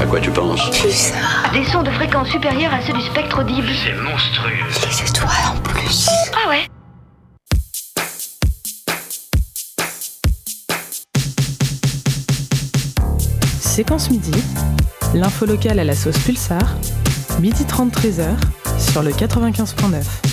À quoi tu penses. Des sons de fréquence supérieure à ceux du spectre audible. C'est monstrueux. Les étoiles en plus. Ah ouais Séquence midi, l'info locale à la sauce Pulsar, midi 30 13h sur le 95.9.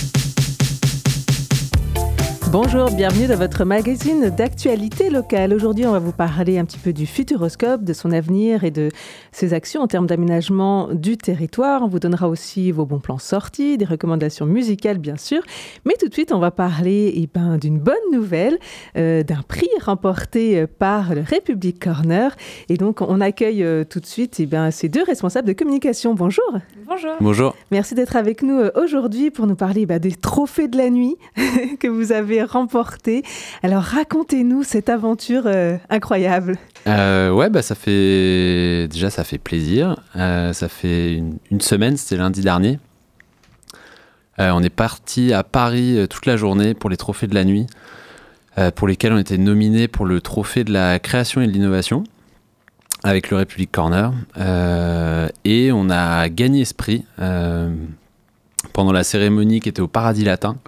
Bonjour, bienvenue dans votre magazine d'actualité locale. Aujourd'hui, on va vous parler un petit peu du Futuroscope, de son avenir et de ses actions en termes d'aménagement du territoire. On vous donnera aussi vos bons plans sortis, des recommandations musicales, bien sûr. Mais tout de suite, on va parler eh ben, d'une bonne nouvelle, euh, d'un prix remporté euh, par le République Corner. Et donc, on accueille euh, tout de suite eh ben, ces deux responsables de communication. Bonjour. Bonjour. Bonjour. Merci d'être avec nous aujourd'hui pour nous parler bah, des trophées de la nuit que vous avez remportés. Alors racontez-nous cette aventure euh, incroyable. Euh, ouais, bah ça fait déjà ça fait plaisir. Euh, ça fait une, semaine, c'était lundi dernier. On est parti à Paris toute la journée pour les trophées de la nuit, pour lesquels on était nominés pour le trophée de la création et de l'innovation avec le République Corner. Et on a gagné ce pendant la cérémonie qui était au Paradis Latin.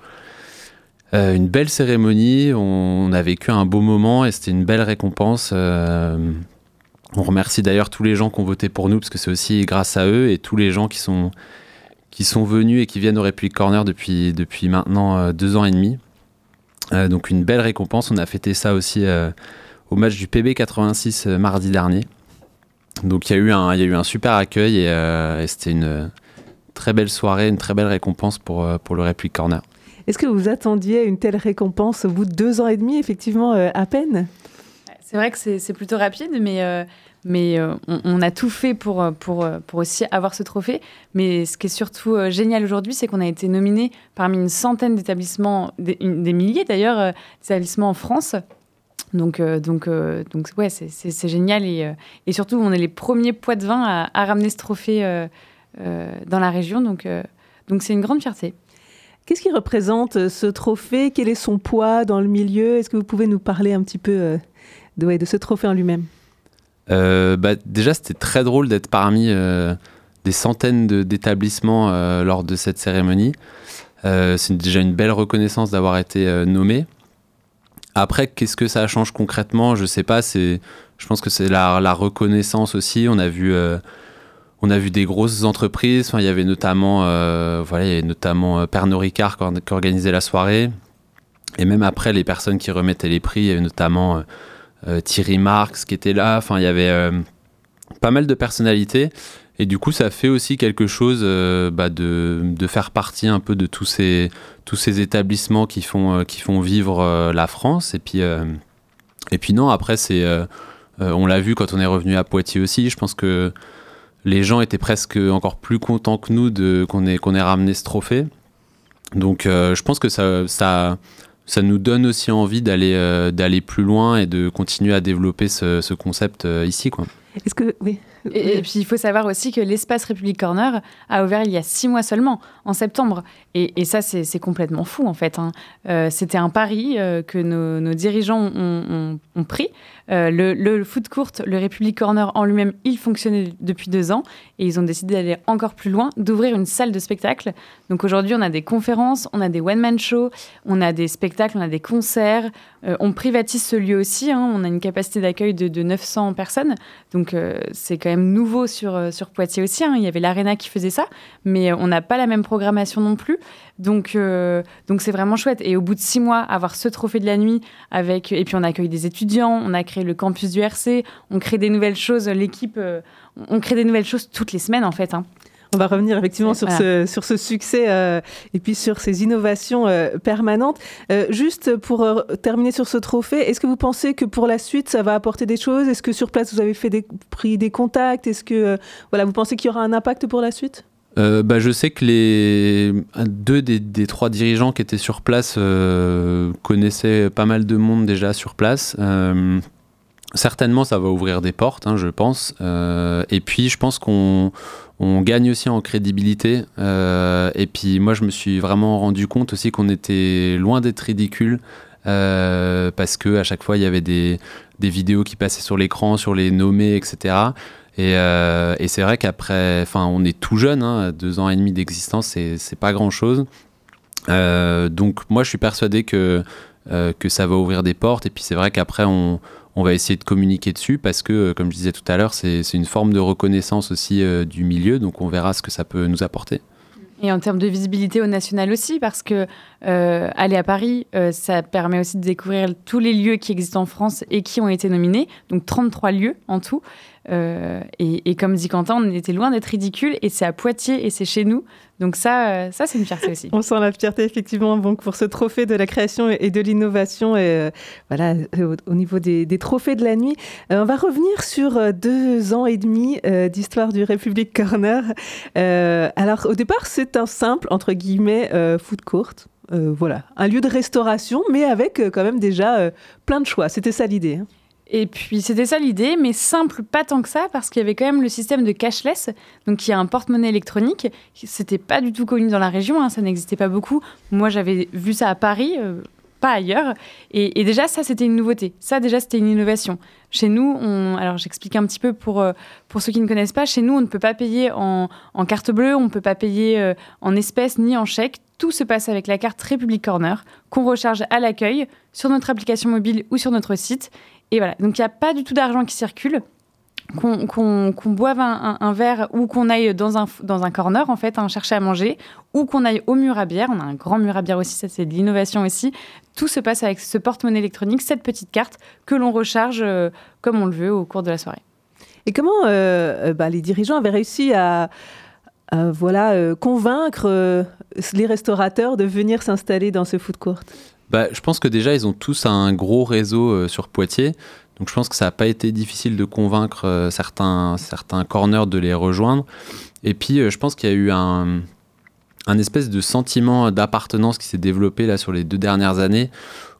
Euh, une belle cérémonie, on, a vécu un beau moment et c'était une belle récompense. Euh, on remercie d'ailleurs tous les gens qui ont voté pour nous parce que c'est aussi grâce à eux et tous les gens qui sont, venus et qui viennent au République Corner depuis, maintenant euh, deux ans et demi. Donc une belle récompense, on a fêté ça aussi au match du PB 86 euh, mardi dernier. Donc il y, a eu un- super accueil et, c'était une très belle soirée, une très belle récompense pour, pour le République Corner. Est-ce que vous attendiez une telle récompense au bout de deux ans et demi, effectivement, euh, à peine? C'est vrai que c'est plutôt rapide, mais, euh, mais euh, on, a tout fait pour, pour, pour aussi avoir ce trophée. Mais ce qui est surtout génial aujourd'hui, c'est qu'on a été nominé parmi une centaine d'établissements, des, milliers d'ailleurs, d'établissements en France. Donc, euh, donc, donc ouais, c'est- génial. Et, et surtout, on est les premiers poids de vin à, à ramener ce trophée dans la région. Donc, donc c'est une grande fierté. Qu'est-ce qui représente euh, ce trophée? Quel est son poids dans le milieu? Est-ce que vous pouvez nous parler un petit peu euh, de, ce trophée en lui-même? Euh, bah, déjà, c'était très drôle d'être parmi des centaines d'établissements lors de cette cérémonie. C'est déjà une belle reconnaissance d'avoir été nommé. Après, qu'est-ce que ça change concrètement? Je sais pas. Je pense que c'est la, la reconnaissance aussi. On a vu, on a vu des grosses entreprises. Il y avait notamment, euh, voilà, il y avait notamment euh, Pernod Ricard qui, or- qui organisait la soirée. Et même après, les personnes qui remettaient les prix, il y avait notamment euh, euh, Thierry Marx qui était là. Enfin, il y avait pas mal de personnalités. Et du coup, ça fait aussi quelque chose bah, de, de faire partie un peu de tous ces, tous ces établissements qui font, qui font vivre la France. Et puis, et puis non, après, c'est, on l'a vu quand on est revenu à Poitiers aussi. Je pense que les gens étaient presque encore plus contents que nous de, qu'on, ait, qu'on ait ramené ce trophée. Donc, euh, je pense que ça, ça, ça nous donne aussi envie d'aller, euh, d'aller plus loin et de continuer à développer ce, ce concept euh, ici. Quoi. Est-ce que oui Et, et puis, il faut savoir aussi que l'espace République Corner a ouvert il y a six mois seulement, en septembre. Et, et ça, c'est c'est complètement fou, en fait. hein. Euh, C'était un pari euh, que nos, nos dirigeants ont, ont- ont pris. Euh, le, le foot court, le République Corner en lui-même, il fonctionnait depuis deux ans. Et ils ont décidé d'aller encore plus loin, d'ouvrir une salle de spectacle. Donc aujourd'hui, on a des conférences, on a des one-man shows, on a des spectacles, on a des concerts. Euh, on privatise ce lieu aussi. hein. On a une capacité d'accueil de, de 900 personnes. Donc euh, c'est quand même nouveau sur, Poitiers aussi. hein. Il y avait l'Arena qui faisait ça, mais on n'a pas la même programmation non plus. Donc donc c'est vraiment chouette. Et au bout de six mois, avoir ce trophée de la nuit avec et puis on accueille des étudiants, on a créé le campus du RC, on crée des nouvelles choses. L'équipe, euh, on crée des nouvelles choses toutes les semaines en fait. hein. On va revenir effectivement sur, Voilà. ce, sur ce succès euh, et puis sur ces innovations euh, permanentes. Euh, juste pour euh, terminer sur ce trophée, est-ce que vous pensez que pour la suite, ça va apporter des choses? Est-ce que sur place, vous avez fait des, pris des contacts? Est-ce que euh, voilà, vous pensez qu'il y aura un impact pour la suite? Euh, bah, je sais que les deux des, des trois dirigeants qui étaient sur place euh, connaissaient pas mal de monde déjà sur place. Euh, certainement, ça va ouvrir des portes, hein, je pense. Euh, et puis, je pense qu'on on gagne aussi en crédibilité. Euh, et puis, moi, je me suis vraiment rendu compte aussi qu'on était loin d'être ridicule. euh, parce que à chaque fois il y avait des, vidéos qui passaient sur l'écran, sur les nommés, etc. Et, et c'est vrai qu'après, enfin, on est tout jeune, hein, deux ans et demi d'existence, c'est pas grand chose. donc moi, je suis persuadé que que ça va ouvrir des portes. Et puis c'est vrai qu'après, on, on va essayer de communiquer dessus parce que, euh, comme je disais tout à l'heure, c'est une forme de reconnaissance aussi euh, du milieu, donc on verra ce que ça peut nous apporter. Et en termes de visibilité au national aussi, parce que euh, aller à Paris, ça permet aussi de découvrir tous les lieux qui existent en France et qui ont été nominés, donc 33 lieux en tout. Euh, et, comme dit Quentin, on était loin d'être ridicule et c'est à Poitiers et c'est chez nous. Donc ça, euh, ça c'est une fierté aussi. On sent la fierté effectivement donc pour ce trophée de la création et de l'innovation euh, voilà au, niveau des, trophées de la nuit. on va revenir sur deux ans et demi d'histoire du République Corner. alors au départ c'est un simple entre guillemets food court. voilà, un lieu de restauration, mais avec quand même déjà plein de choix. C'était ça l'idée. Hein. Et puis c'était ça l'idée, mais simple pas tant que ça, parce qu'il y avait quand même le système de cashless, donc il y a un porte-monnaie électronique. C'était pas du tout connu dans la région, hein, ça n'existait pas beaucoup. Moi j'avais vu ça à Paris, euh, pas ailleurs. Et, déjà ça c'était une nouveauté. Ça déjà c'était une innovation. Chez nous, alors j'explique un petit peu pour, euh, pour ceux qui ne connaissent pas, chez nous on ne peut pas payer en, carte bleue, on ne peut pas payer euh, en espèces ni en chèque. Tout se passe avec la carte République Corner qu'on recharge à l'accueil sur notre application mobile ou sur notre site. Et voilà, donc il n'y a pas du tout d'argent qui circule. Qu'on boive un, verre ou qu'on aille dans un, dans un corner, en fait, hein, chercher à manger, ou qu'on aille au mur à bière. On a un grand mur à bière aussi, ça c'est de l'innovation aussi. Tout se passe avec ce porte-monnaie électronique, cette petite carte que l'on recharge euh, comme on le veut au cours de la soirée. Et comment euh, euh, bah, les dirigeants avaient réussi à, voilà, convaincre les restaurateurs de venir s'installer dans ce food court? Bah, Je pense que déjà, ils ont tous un gros réseau euh, sur Poitiers. Donc je pense que ça n'a pas été difficile de convaincre euh, certains, certains corners de les rejoindre. Et puis euh, je pense qu'il y a eu un, un espèce de sentiment d'appartenance qui s'est développé là sur les deux dernières années,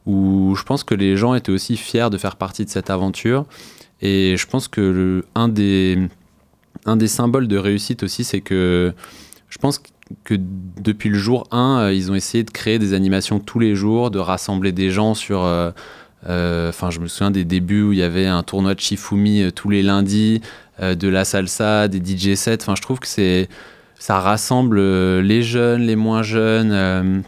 où je pense que les gens étaient aussi fiers de faire partie de cette aventure. Et je pense que un, des, un des symboles de réussite aussi, c'est que je pense que depuis le jour 1, euh, ils ont essayé de créer des animations tous les jours, de rassembler des gens sur... Euh, euh, enfin, je me souviens des débuts où il y avait un tournoi de Shifumi tous les lundis, de la salsa, des DJ sets. Enfin, je trouve que c'est ça rassemble les jeunes, les moins jeunes.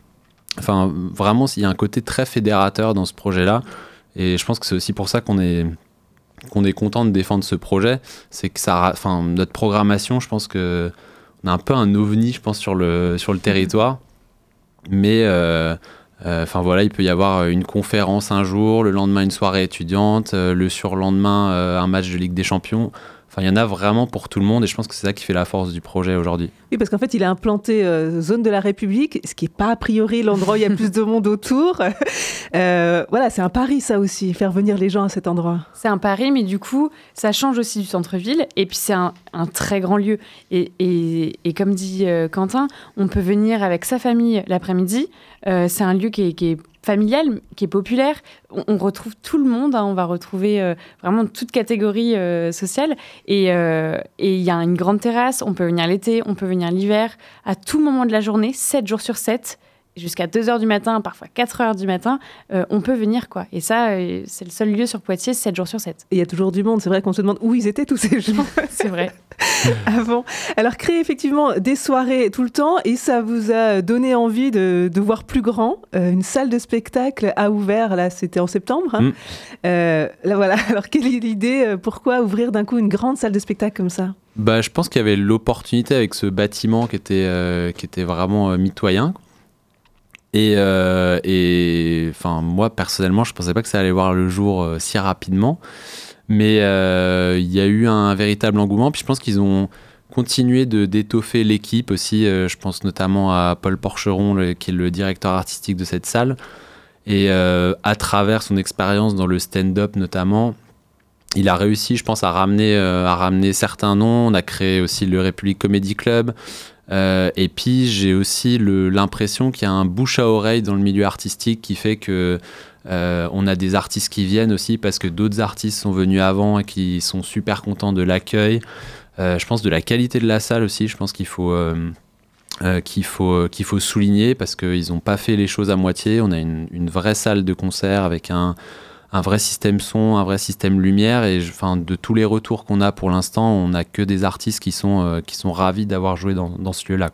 enfin, vraiment, il y a un côté très fédérateur dans ce projet-là. Et je pense que c'est aussi pour ça qu'on est qu'on est content de défendre ce projet. C'est que ça, enfin, notre programmation, je pense que on a un peu un ovni, je pense, sur le, sur le territoire. Mais euh, euh, enfin voilà, il peut y avoir une conférence un jour, le lendemain une soirée étudiante, euh, le surlendemain un match de Ligue des Champions. Enfin, il y en a vraiment pour tout le monde et je pense que c'est ça qui fait la force du projet aujourd'hui. Oui, parce qu'en fait, il a implanté euh, zone de la République, ce qui n'est pas a priori l'endroit où il y a plus de monde autour. Euh, voilà, c'est un pari ça aussi, faire venir les gens à cet endroit. C'est un pari, mais du coup, ça change aussi du centre-ville et puis c'est un, très grand lieu. Et, et, comme dit euh, Quentin, on peut venir avec sa famille l'après-midi. c'est un lieu qui est, qui est familial, qui est populaire. On, retrouve tout le monde, hein. on va retrouver euh, vraiment toute catégorie euh, sociale. Euh, et il y a une grande terrasse, on peut venir l'été, on peut venir l'hiver, à tout moment de la journée, 7 jours sur 7 jusqu'à 2 heures du matin, parfois 4 heures du matin, euh, on peut venir. quoi. Et ça, euh, c'est le seul lieu sur Poitiers, 7 jours sur 7. Et il y a toujours du monde. C'est vrai qu'on se demande où ils étaient tous ces gens. c'est vrai. Avant. Alors, créer effectivement des soirées tout le temps et ça vous a donné envie de, voir plus grand. Euh, une salle de spectacle a ouvert, là, c'était en septembre. Hein. Mm. là, voilà. Alors, quelle est l'idée Pourquoi ouvrir d'un coup une grande salle de spectacle comme ça? Bah, je pense qu'il y avait l'opportunité avec ce bâtiment qui était, qui était vraiment mitoyen. Et, euh, et enfin, moi, personnellement, je pensais pas que ça allait voir le jour euh, si rapidement. Mais euh, il y a eu un véritable engouement. Puis je pense qu'ils ont continué de d'étoffer l'équipe aussi. je pense notamment à Paul Porcheron, qui est le directeur artistique de cette salle. Et à travers son expérience dans le stand-up notamment, il a réussi, je pense, à ramener, à ramener certains noms. On a créé aussi le République Comedy Club. Euh, et puis j'ai aussi l'impression qu'il y a un bouche à oreille dans le milieu artistique qui fait que euh, on a des artistes qui viennent aussi parce que d'autres artistes sont venus avant et qui sont super contents de l'accueil. Euh, je pense de la qualité de la salle aussi. Je pense qu'il faut qu'il faut faut souligner parce qu'ils n'ont pas fait les choses à moitié. On a une vraie salle de concert avec un un vrai système son, un vrai système lumière. Et de tous les retours qu'on a pour l'instant, on n'a que des artistes qui sont, qui sont ravis d'avoir joué dans, ce lieu-là.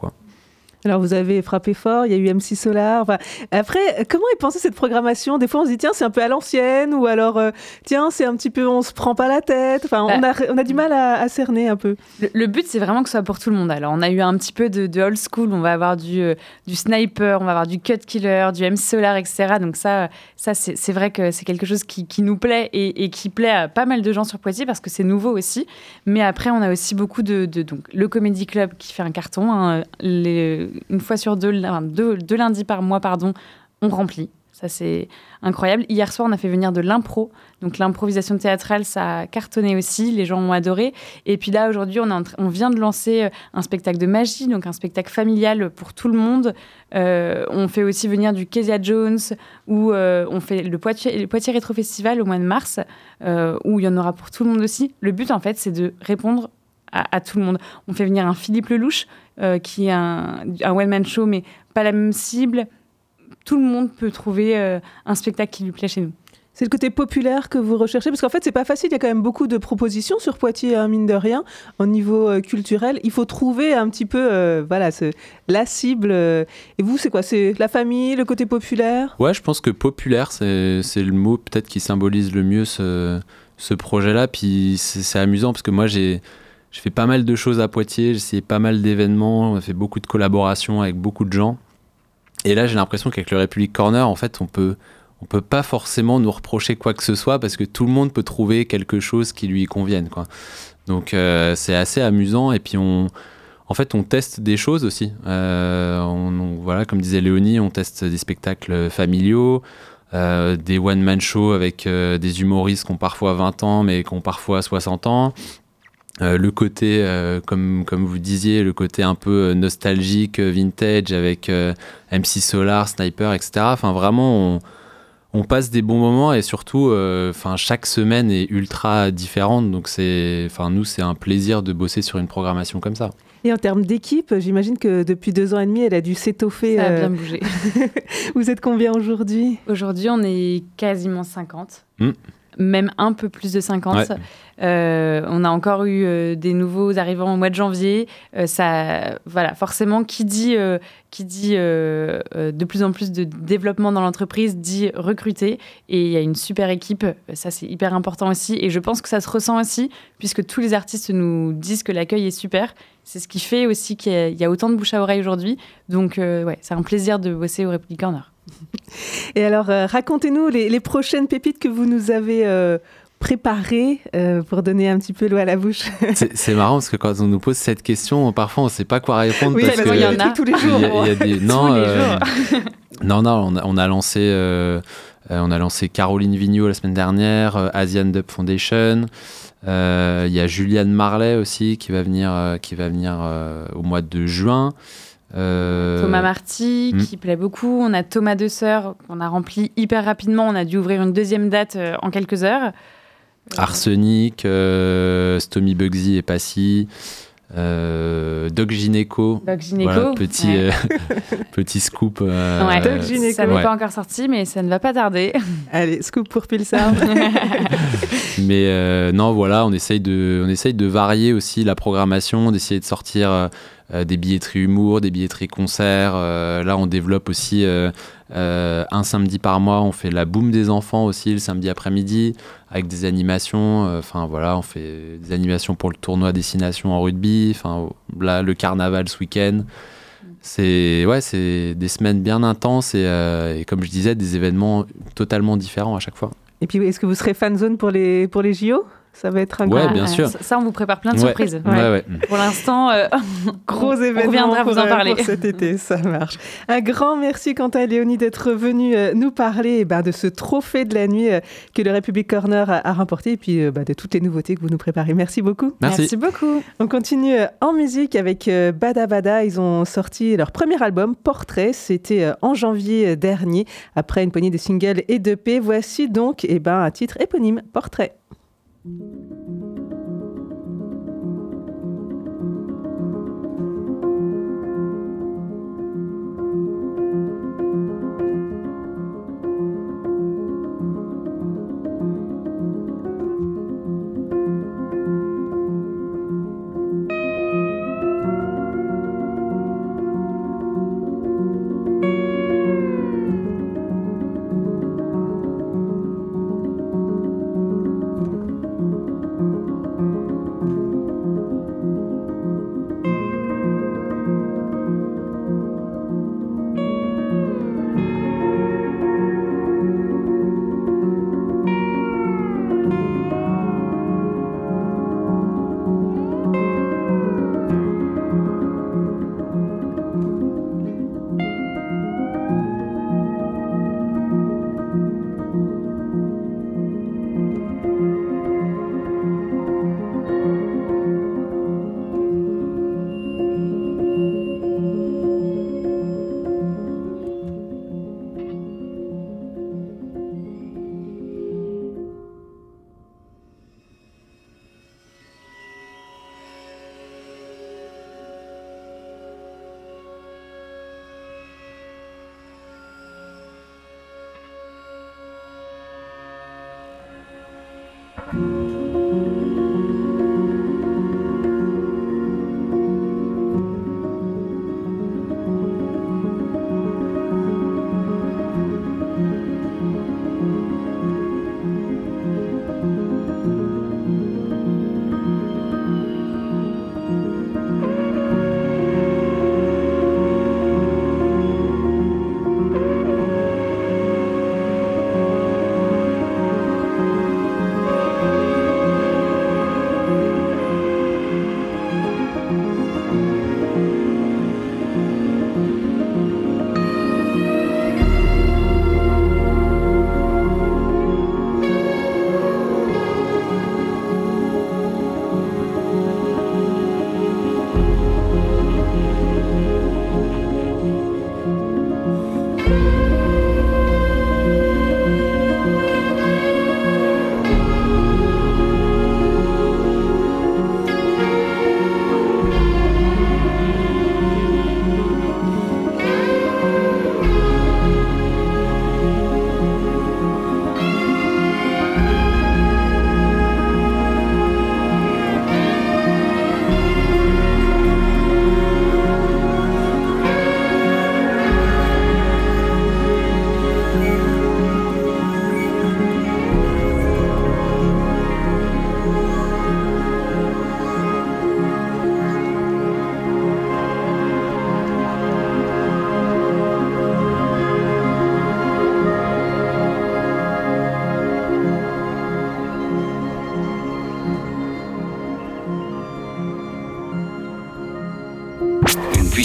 Alors vous avez frappé fort, il y a eu MC Solar. après, comment est pensée cette programmation? Des fois on se dit tiens c'est un peu à l'ancienne ou alors euh, tiens c'est un petit peu on se prend pas la tête. Enfin on, bah, a, on a du mal à, cerner un peu. Le, but c'est vraiment que ce soit pour tout le monde. Alors on a eu un petit peu de, old school, on va avoir du, euh, du sniper, on va avoir du cut killer, du MC Solar, etc. Donc ça, ça c'est vrai que c'est quelque chose qui, qui nous plaît et, qui plaît à pas mal de gens sur Poitiers parce que c'est nouveau aussi. Mais après on a aussi beaucoup de, donc le Comedy Club qui fait un carton. Hein, les une fois sur deux, deux, lundis par mois, pardon, on remplit. Ça, c'est incroyable. Hier soir, on a fait venir de l'impro. Donc, l'improvisation théâtrale, ça a cartonné aussi. Les gens ont adoré. Et puis là, aujourd'hui, on, on, vient de lancer euh, un spectacle de magie, donc un spectacle familial pour tout le monde. Euh, on fait aussi venir du Kezia Jones, où euh, on fait le Poitiers, le Poitiers Rétro Festival au mois de mars, où il y en aura pour tout le monde aussi. Le but, en fait, c'est de répondre à, tout le monde. On fait venir un Philippe Lelouch, euh, qui est un, un one-man show, mais pas la même cible. Tout le monde peut trouver euh, un spectacle qui lui plaît chez nous. C'est le côté populaire que vous recherchez? Parce qu'en fait, c'est pas facile. Il y a quand même beaucoup de propositions sur Poitiers, hein, mine de rien, au niveau euh, culturel. Il faut trouver un petit peu voilà, la cible. Et vous, c'est quoi? C'est la famille, le côté populaire? Ouais, je pense que populaire, c'est le mot peut-être qui symbolise le mieux ce, ce projet-là. Puis c'est amusant parce que moi, j'ai j'ai fait pas mal de choses à Poitiers, j'ai essayé pas mal d'événements, on a fait beaucoup de collaborations avec beaucoup de gens. Et là, j'ai l'impression qu'avec le République Corner, en fait, on peut, on peut pas forcément nous reprocher quoi que ce soit parce que tout le monde peut trouver quelque chose qui lui convienne, quoi. Donc, euh, c'est assez amusant. Et puis, on, en fait, on teste des choses aussi. Euh, voilà, comme disait Léonie, on teste des spectacles familiaux. Euh, des one-man shows avec des humoristes qui ont parfois 20 ans mais qui ont parfois 60 ans. Euh, le côté, euh, comme, comme vous disiez, le côté un peu euh, nostalgique, vintage, avec MC Solar, Sniper, etc. Enfin, vraiment, on, on, passe des bons moments et surtout, enfin, chaque semaine est ultra différente. Donc, c'est, enfin, nous, c'est un plaisir de bosser sur une programmation comme ça. Et en termes d'équipe, j'imagine que depuis deux ans et demi, elle a dû s'étoffer. Ça a bien bougé. vous êtes combien aujourd'hui? Aujourd'hui, on est quasiment 50 même un peu plus de 50. Euh, on a encore eu euh, des nouveaux arrivants au mois de janvier. Euh, ça, voilà, forcément, qui dit, qui dit de plus en plus de développement dans l'entreprise dit recruter. Et il y a une super équipe. Ça, c'est hyper important aussi. Et je pense que ça se ressent aussi, puisque tous les artistes nous disent que l'accueil est super. C'est ce qui fait aussi qu'il y, a autant de bouche à oreille aujourd'hui. Donc, ouais, c'est un plaisir de bosser au Republic Corner. Et alors, euh, racontez-nous les, prochaines pépites que vous nous avez euh, préparées euh, pour donner un petit peu l'eau à la bouche. c'est marrant parce que quand on nous pose cette question, parfois on ne sait pas quoi répondre. Oui, parce qu'il y en a tous les jours. Non, non, non, on a, lancé. on a lancé Caroline Vigneault la semaine dernière, Asian Dub Foundation. Il y a Juliane Marley aussi qui va venir, qui va venir au mois de juin. Euh, Thomas Marty, hmm. qui plaît beaucoup. On a Thomas De Sœur, qu'on a rempli hyper rapidement. On a dû ouvrir une deuxième date euh, en quelques heures. Euh, Arsenic, Stomy Bugsy et Passy. Doc Gineco. Doc Gineco. petit, petit scoop. Doc Gineco. Ça n'est pas encore sorti, mais ça ne va pas tarder. Allez, scoop pour Pilsar. mais non, voilà, on essaye, de, on essaye de varier aussi la programmation, d'essayer de sortir euh, des billetteries humour, des billetteries concerts. Euh, là, on développe aussi euh, un samedi par mois. On fait la boum des enfants aussi le samedi après-midi avec des animations. Enfin voilà, on fait des animations pour le tournoi destination en rugby. Enfin là, le carnaval ce week-end. C'est ouais, des semaines bien intenses et, et, comme je disais, des événements totalement différents à chaque fois. Et puis, est-ce que vous serez fan zone pour les pour les JO ça va être un ouais, bien sûr. Ça, on vous prépare plein de surprises. Pour l'instant, euh, gros événement. On reviendra vous en euh, parler. cet été, ça marche. Un grand merci, Quentin et Léonie, d'être venus euh, nous parler eh ben, de ce trophée de la nuit que le République Corner a, remporté et puis bah, de toutes les nouveautés que vous nous préparez. Merci beaucoup. Merci, beaucoup. On continue en musique avec Bada Bada. Ils ont sorti leur premier album, Portrait. C'était en janvier dernier, après une poignée de singles et de P. Voici donc eh ben, un titre éponyme, Portrait. Música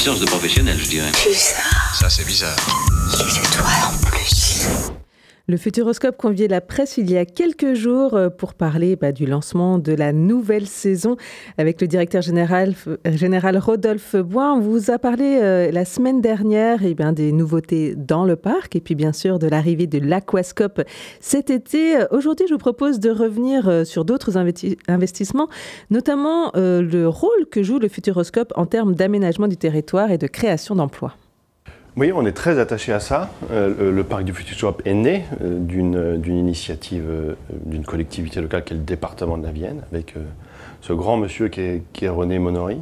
puissance de professionnel, je dirais. Bizarre. Ça, c'est bizarre. Le Futuroscope conviait la presse il y a quelques jours euh, pour parler bah, du lancement de la nouvelle saison avec le directeur général, général Rodolphe Boin. On vous a parlé euh, la semaine dernière eh des nouveautés dans le parc et puis bien sûr de l'arrivée de l'Aquascope cet été. Aujourd'hui, je vous propose de revenir euh, sur d'autres investissements, notamment le rôle que joue le Futuroscope en termes d'aménagement du territoire et de création d'emplois. Oui, on est très attaché à ça. Euh, le, parc du Futuroscope est né euh, d'une initiative euh, d'une collectivité locale qui est le département de la Vienne, avec ce grand monsieur qui est, René Monory.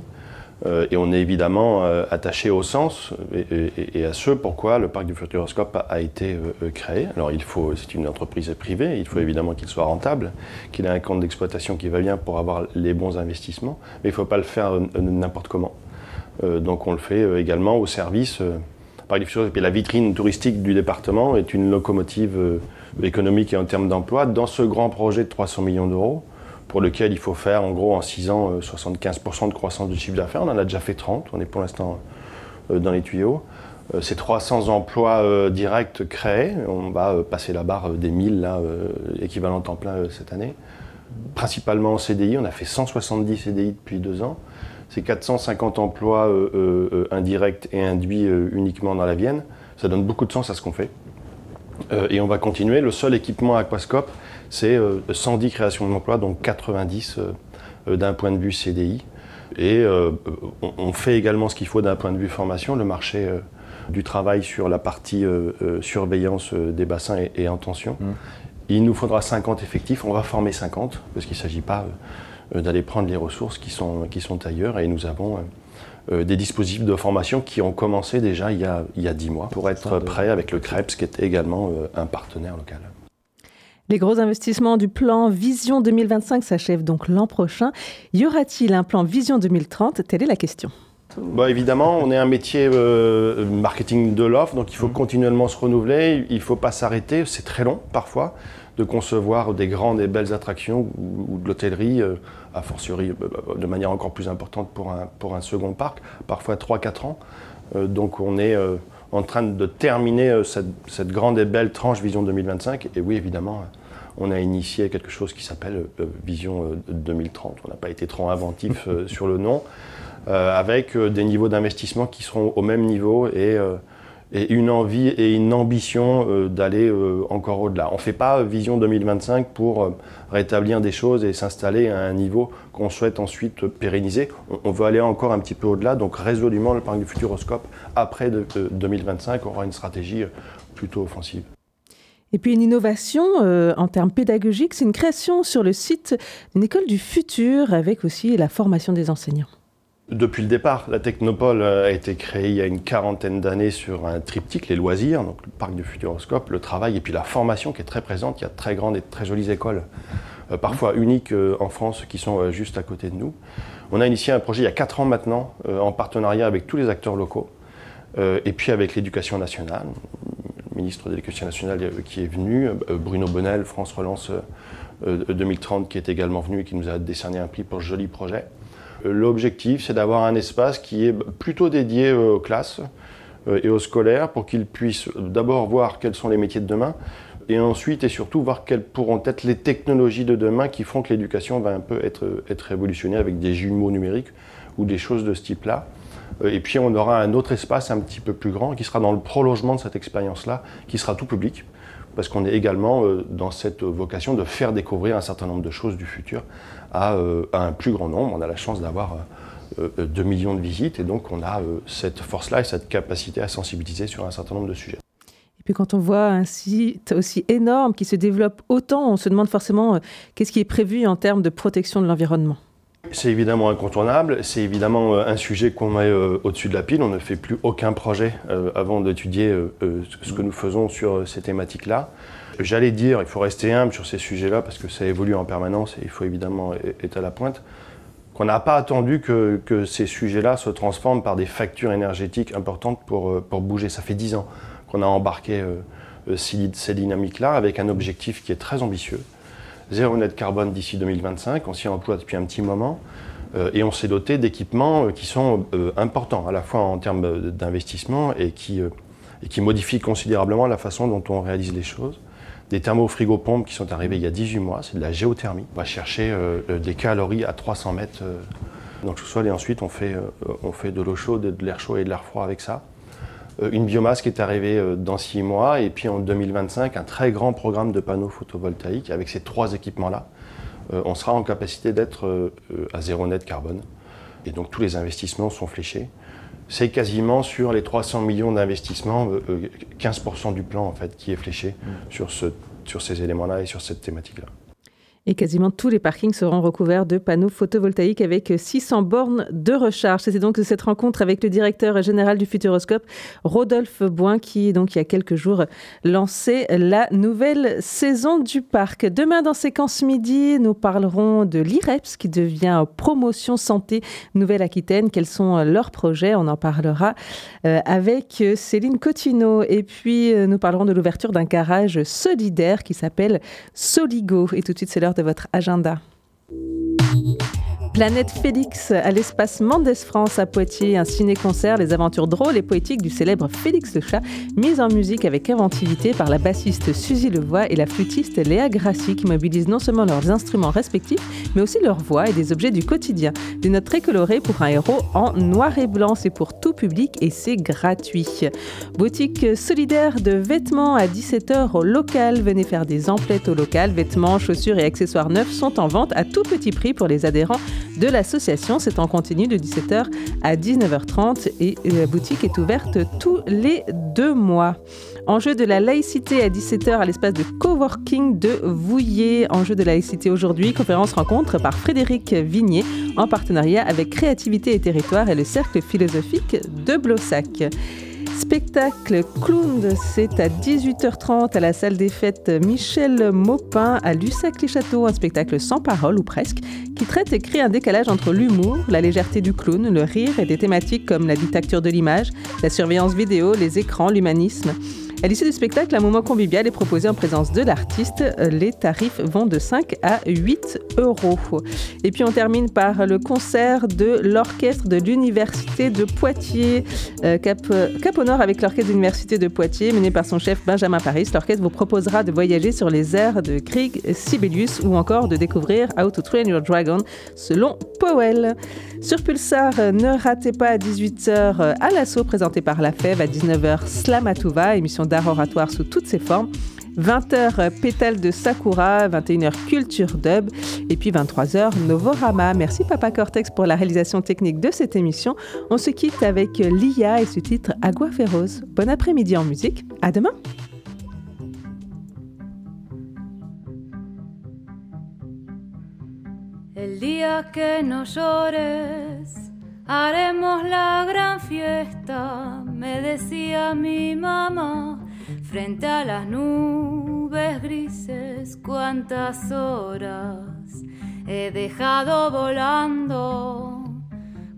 et on est évidemment attaché au sens et, à ce pourquoi le parc du Futuroscope a, été créé. Alors il faut, c'est une entreprise privée, il faut évidemment qu'il soit rentable, qu'il ait un compte d'exploitation qui va bien pour avoir les bons investissements, mais il ne faut pas le faire n'importe comment. donc on le fait également au service la vitrine touristique du département est une locomotive euh, économique et en termes d'emploi dans ce grand projet de 300 millions d'euros pour lequel il faut faire en gros en 6 ans 75% euh, de croissance du chiffre d'affaires. On en a déjà fait 30, on est pour l'instant euh, dans les tuyaux. Ces 300 emplois directs créés, on va passer la barre des 1000 là, équivalent temps plein cette année. Principalement en CDI, on a fait 170 CDI depuis deux ans. C'est 450 emplois euh, euh, euh, indirects et induits uniquement dans la Vienne. Ça donne beaucoup de sens à ce qu'on fait. et on va continuer. Le seul équipement Aquascope, c'est 110 créations d'emplois, donc 90 d'un point de vue CDI. Et on, fait également ce qu'il faut d'un point de vue formation. Le marché du travail sur la partie surveillance des bassins et, en tension. Mmh. Il nous faudra 50 effectifs. On va former 50 parce qu'il ne s'agit pas d'aller prendre les ressources qui sont, qui sont ailleurs. Et nous avons euh, euh, des dispositifs de formation qui ont commencé déjà il y a, il y a 10 mois pour être prêts avec le CREPS qui est également un partenaire local. Les gros investissements du plan Vision 2025 s'achèvent donc l'an prochain. Y aura-t-il un plan Vision 2030 Telle est la question. Bah, évidemment, on est un métier marketing de l'offre, donc il faut mmh. continuellement se renouveler, il ne faut pas s'arrêter, c'est très long parfois de concevoir des grandes et belles attractions ou, de l'hôtellerie, euh, a fortiori euh, de manière encore plus importante pour un, second parc, parfois 3-4 ans. Euh, donc on est en train de terminer cette, grande et belle tranche Vision 2025. Et oui, évidemment, on a initié quelque chose qui s'appelle Vision 2030. On n'a pas été trop inventif sur le nom, avec des niveaux d'investissement qui seront au même niveau et et une envie et une ambition euh, d'aller euh, encore au-delà. On ne fait pas Vision 2025 pour euh, rétablir des choses et s'installer à un niveau qu'on souhaite ensuite pérenniser. On, veut aller encore un petit peu au-delà, donc résolument le parc du Futuroscope, après 2025, aura une stratégie plutôt offensive. Et puis une innovation en termes pédagogiques, c'est une création sur le site d'une école du futur avec aussi la formation des enseignants. Depuis le départ, la Technopole euh, a été créée il y a une quarantaine d'années sur un triptyque, les loisirs, donc le parc du Futuroscope, le travail et puis la formation qui est très présente. Il y a de très grandes et très jolies écoles, euh, parfois uniques euh, en France, qui sont juste à côté de nous. On a initié un projet il y a 4 ans maintenant, en partenariat avec tous les acteurs locaux, et puis avec l'éducation nationale, le ministre de l'Éducation nationale qui est venu, Bruno Bonnel, France Relance 2030 qui est également venu et qui nous a décerné un prix pour ce joli projet. L'objectif, c'est d'avoir un espace qui est plutôt dédié aux classes euh, et aux scolaires pour qu'ils puissent d'abord voir quels sont les métiers de demain et ensuite et surtout voir quelles pourront être les technologies de demain qui font que l'éducation va un peu être, être révolutionnée avec des jumeaux numériques ou des choses de ce type-là. Euh, et puis on aura un autre espace un petit peu plus grand qui sera dans le prolongement de cette expérience-là, qui sera tout public, parce qu'on est également euh, dans cette vocation de faire découvrir un certain nombre de choses du futur euh, à, un plus grand nombre. On a la chance d'avoir 2 euh, millions de visites et donc on a cette force-là et cette capacité à sensibiliser sur un certain nombre de sujets. Et puis quand on voit un site aussi énorme qui se développe autant, on se demande forcément qu'est-ce qui est prévu en termes de protection de l'environnement? C'est évidemment incontournable, c'est évidemment un sujet qu'on met au-dessus de la pile. On ne fait plus aucun projet avant d'étudier ce que nous faisons sur ces thématiques-là. J'allais dire, il faut rester humble sur ces sujets-là parce que ça évolue en permanence et il faut évidemment être à la pointe. Qu'on n'a pas attendu que, ces sujets-là se transforment par des factures énergétiques importantes pour, pour bouger. Ça fait dix ans qu'on a embarqué ces dynamiques-là avec un objectif qui est très ambitieux zéro net carbone d'ici 2025. On s'y emploie depuis un petit moment. et on s'est doté d'équipements qui sont importants, à la fois en termes d'investissement et qui, modifient considérablement la façon dont on réalise les choses des thermofrigopompes qui sont arrivés il y a 18 mois, c'est de la géothermie. On va chercher des calories à 300 mètres dans le sous-sol et ensuite on fait de l'eau chaude, de l'air chaud et de l'air froid avec ça. Euh, une biomasse qui est arrivée euh, dans six mois, et puis en 2025, un très grand programme de panneaux photovoltaïques. Avec ces trois équipements-là, euh, on sera en capacité d'être à zéro net carbone. Et donc tous les investissements sont fléchés. C'est quasiment sur les 300 millions d'investissements, 15% du plan en fait qui est fléché mmh. sur, ce, sur ces éléments-là et sur cette thématique-là. Et quasiment tous les parkings seront recouverts de panneaux photovoltaïques avec 600 bornes de recharge. C'était donc cette rencontre avec le directeur général du Futuroscope, Rodolphe Boin, qui, donc, il y a quelques jours, lançait la nouvelle saison du parc. Demain, dans Séquence Midi, nous parlerons de l'IREPS, qui devient Promotion Santé Nouvelle-Aquitaine. Quels sont leurs projets? On en parlera euh, avec Céline Cotineau. Et puis, euh, nous parlerons de l'ouverture d'un garage solidaire qui s'appelle Soligo. Et tout de suite, c'est l'heure de votre agenda. Planète Félix à l'espace Mendes France à Poitiers, un ciné-concert, les aventures drôles et poétiques du célèbre Félix le chat, mise en musique avec inventivité par la bassiste Suzy Levoix et la flûtiste Léa Grassi qui mobilisent non seulement leurs instruments respectifs, mais aussi leurs voix et des objets du quotidien. Des notes très colorées pour un héros en noir et blanc, c'est pour tout public et c'est gratuit. Boutique solidaire de vêtements à 17h au local, venez faire des emplettes au local, vêtements, chaussures et accessoires neufs sont en vente à tout petit prix pour les adhérents de l'association. C'est en continu de 17h à 19h30 et la boutique est ouverte tous les deux mois. Enjeu de la laïcité à 17h à l'espace de coworking de Vouillé. Enjeu de la laïcité aujourd'hui, conférence rencontre par Frédéric Vignier en partenariat avec Créativité et Territoire et le Cercle philosophique de Blossac. Spectacle Clown, c'est à 18h30 à la salle des fêtes Michel Maupin à Lussac-les-Châteaux, un spectacle sans parole ou presque, qui traite et crée un décalage entre l'humour, la légèreté du clown, le rire et des thématiques comme la dictature de l'image, la surveillance vidéo, les écrans, l'humanisme. À l'issue du spectacle, un moment convivial est proposé en présence de l'artiste. Les tarifs vont de 5 à 8 euros. Et puis on termine par le concert de l'orchestre de l'Université de Poitiers, euh, Cap, Cap au Nord avec l'orchestre de l'Université de Poitiers, mené par son chef Benjamin Paris. L'orchestre vous proposera de voyager sur les airs de Krieg Sibelius ou encore de découvrir How to Train Your Dragon selon Powell. Sur Pulsar, ne ratez pas à 18h à l'assaut présenté par La Fève, à 19h Slamatouva, émission d'art oratoire sous toutes ses formes. 20h Pétale de Sakura, 21h Culture Dub et puis 23h Novorama. Merci Papa Cortex pour la réalisation technique de cette émission. On se quitte avec Lia et ce titre Agua Feroz. Bon après-midi en musique. À demain. El que no llores, haremos la gran fiesta, me decía mi frente a las nubes grises, cuántas horas he dejado volando,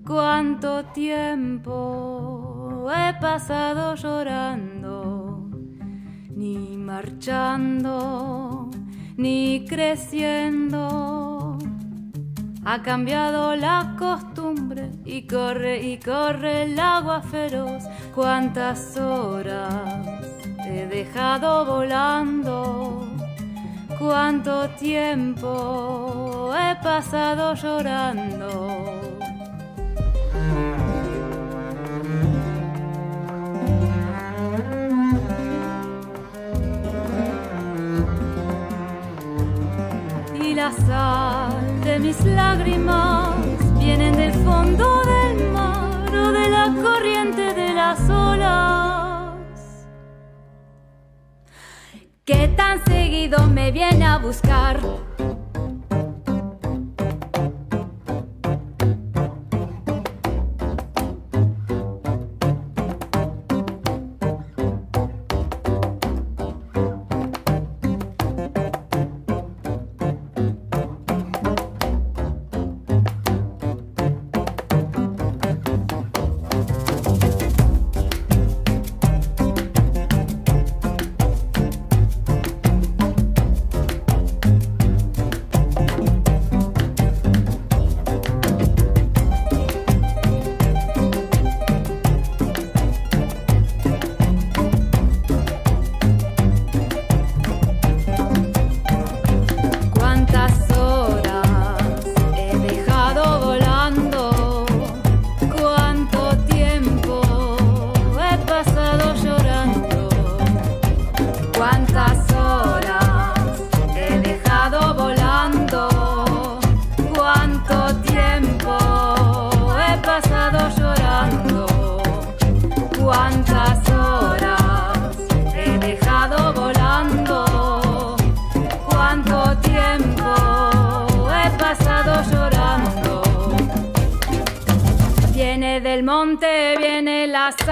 cuánto tiempo he pasado llorando, ni marchando, ni creciendo ha cambiado la costumbre y corre y corre el agua feroz. Cuántas horas he dejado volando. Cuánto tiempo he pasado llorando. Y la sal de mis lágrimas vienen del fondo del mar o de la corriente de las olas. Que tan seguido me viene a buscar.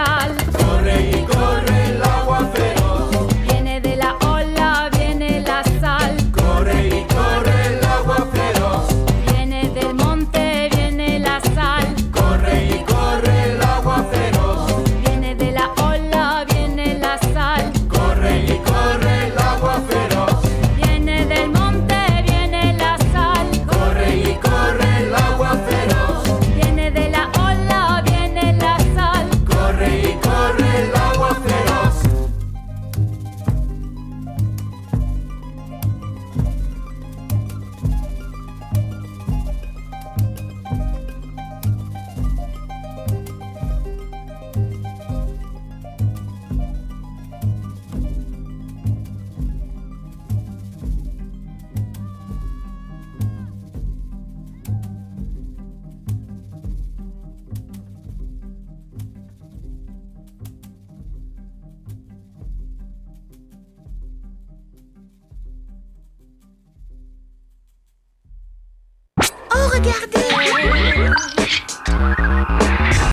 sal. Corre.